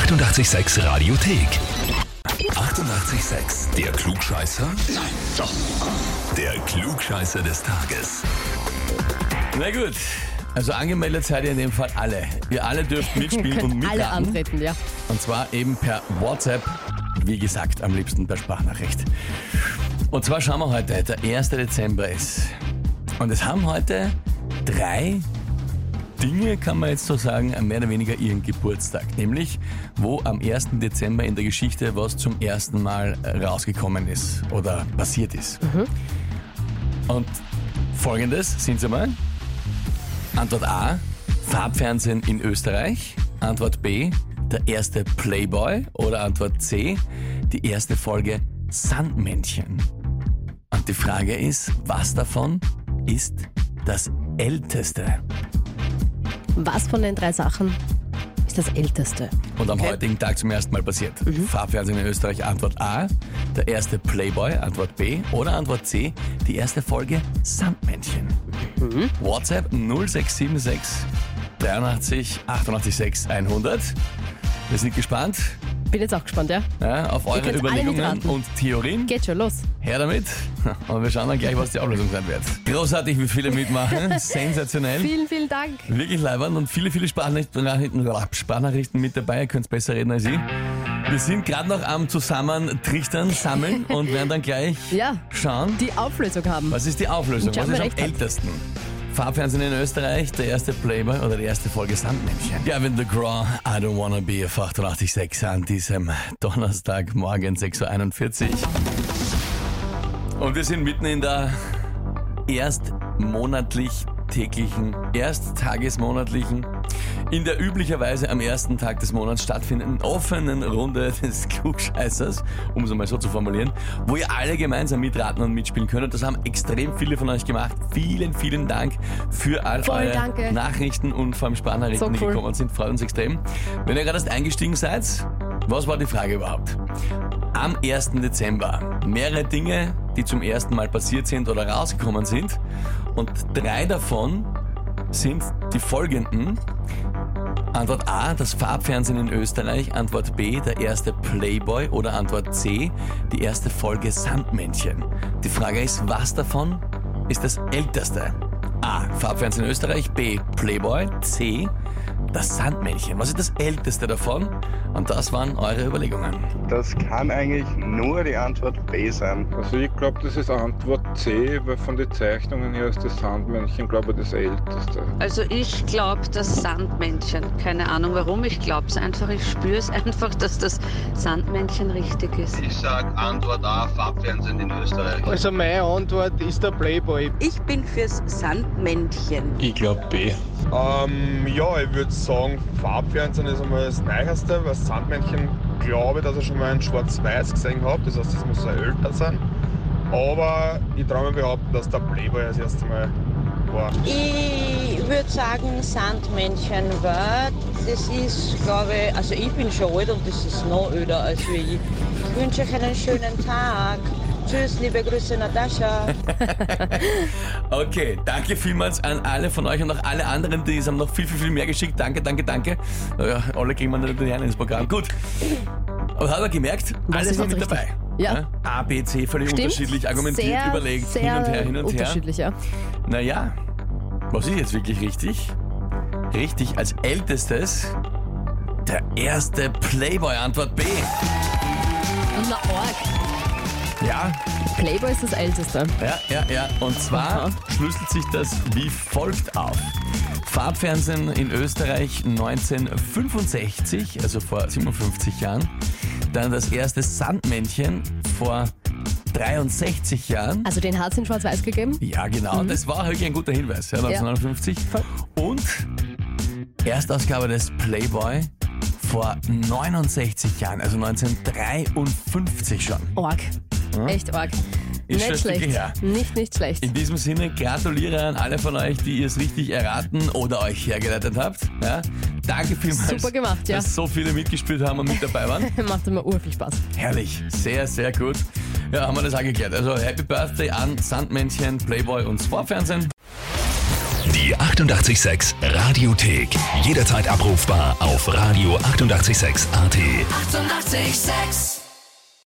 886 Radiothek. 88,6. Der Klugscheißer? Nein, doch. Der Klugscheißer des Tages. Na gut. Also angemeldet seid ihr in dem Fall alle. Ihr alle dürft mitspielen und Könnt alle mitraten. antreten, ja. Und zwar eben per WhatsApp. Wie gesagt, am liebsten per Sprachnachricht. Und zwar schauen wir heute, der 1. Dezember ist. Und es haben heute drei Dinge, kann man jetzt so sagen, mehr oder weniger ihren Geburtstag. Nämlich, wo am 1. Dezember in der Geschichte was zum ersten Mal rausgekommen ist oder passiert ist. Und folgendes sind sie mal. Antwort A, Farbfernsehen in Österreich. Antwort B, der erste Playboy. Oder Antwort C, die erste Folge Sandmännchen. Und die Frage ist, was davon ist das älteste? Was von den drei Sachen ist das älteste? Und am Okay. heutigen Tag zum ersten Mal passiert. Farbfernsehen in Österreich, Antwort A, der erste Playboy, Antwort B. Oder Antwort C, die erste Folge Sandmännchen. WhatsApp 0676 83 88 6 100. Wir sind gespannt Bin jetzt auch gespannt, ja? ja, auf eure Überlegungen und Theorien. Geht schon los. Her damit. Und wir schauen dann gleich, was die Auflösung sein wird. Großartig, wie viele mitmachen. Sensationell. Vielen, vielen Dank. Wirklich leibend und viele, viele Sprachnachrichten, Sprachnachrichten mit dabei. Ihr könnt besser reden als ich. Wir sind gerade noch am Zusammentrichtern, sammeln und werden dann gleich Ja, schauen, die Auflösung haben. was ist die Auflösung, was ist am recht haben. Farbfernsehen in Österreich, der erste Playboy oder die erste Folge Sandmännchen. Gavin the Graw, I don't wanna be a 886 an diesem Donnerstagmorgen 6.41 Uhr. Und wir sind mitten in der erstmonatlich täglichen, ersttagesmonatlichen, in der üblicherweise am ersten Tag des Monats stattfindenden offenen Runde des Klugscheißers, um es mal so zu formulieren, wo ihr alle gemeinsam mitraten und mitspielen könnt. Das haben extrem viele von euch gemacht. Vielen, vielen Dank für all Voll eure danke. Nachrichten und vor allem Sprachnachrichten, So die cool. gekommen sind. Freut uns extrem. Wenn ihr gerade erst eingestiegen seid, was war die Frage überhaupt? Am 1. Dezember mehrere Dinge, die zum ersten Mal passiert sind oder rausgekommen sind. Und drei davon sind die folgenden. Antwort A, das Farbfernsehen in Österreich. Antwort B, der erste Playboy. Oder Antwort C, die erste Folge Sandmännchen. Die Frage ist, was davon ist das älteste? A, Farbfernsehen in Österreich. B, Playboy. C, das Sandmännchen. Was ist das älteste davon? Und das waren eure Überlegungen. Das kann eigentlich nur die Antwort B sein. Also ich glaube, das ist Antwort C, weil von den Zeichnungen her ist das Sandmännchen, glaube ich, das älteste. Also ich glaube das Sandmännchen. Keine Ahnung warum, ich glaube es einfach. Ich spüre es einfach, dass das Sandmännchen richtig ist. Ich sag Antwort A, Farbfernsehen in Österreich. Also meine Antwort ist der Playboy. Ich bin fürs Sandmännchen. Ich glaube B. Ähm, ja, ich würde sagen, Farbfernsehen ist einmal das Neueste, weil das Sandmännchen glaube dass ich schon mal in Schwarz-Weiß gesehen habe, das heißt, das muss ja älter sein. Aber ich traue mir behaupten, dass der Playboy das erste Mal war. Ich würde sagen Sandmännchen, weil das ist, glaube ich, also ich bin schon alt und das ist noch öder als ich. Ich wünsche euch einen schönen Tag. Tschüss, liebe Grüße, Natascha. Okay, danke vielmals an alle von euch und auch alle anderen, die es haben noch viel, viel, viel mehr geschickt. Danke, danke, danke. Ja, alle kriegen wir natürlich rein ins Programm. Gut. Aber hat er gemerkt, Was alles war jetzt mit richtig? dabei. Ja. A, B, C, völlig Stimmt. unterschiedlich, argumentiert, sehr, überlegt, sehr hin und her, hin und her. unterschiedlich, ja. Naja, was ist jetzt wirklich richtig? Richtig, als ältestes der erste Playboy, Antwort B. Na, arg. Ja, Playboy ist das älteste. Ja, ja, ja. Und zwar Aha. schlüsselt sich das wie folgt auf. Farbfernsehen in Österreich 1965, also vor 57 Jahren. Dann das erste Sandmännchen vor 63 Jahren. Also den hat es in Schwarz-Weiß gegeben. Ja, genau. Das war wirklich ein guter Hinweis. Ja, 1959. Und Erstausgabe des Playboy vor 69 Jahren, also 1953 schon. Arg. Echt arg. Ist nicht schlecht. her. Nicht, nicht schlecht. In diesem Sinne gratuliere an alle von euch, die ihr es richtig erraten oder euch hergeleitet habt. Ja, danke vielmals, Super gemacht, ja. dass so viele mitgespielt haben und mit dabei waren. Macht immer urviel Spaß. Herrlich, sehr, sehr gut. Ja, haben wir das auch geklärt. Also Happy Birthday an Sandmännchen, Playboy und Sportfernsehen. Die Die 886 Radiothek. Jederzeit abrufbar auf radio886.at. 886! 886.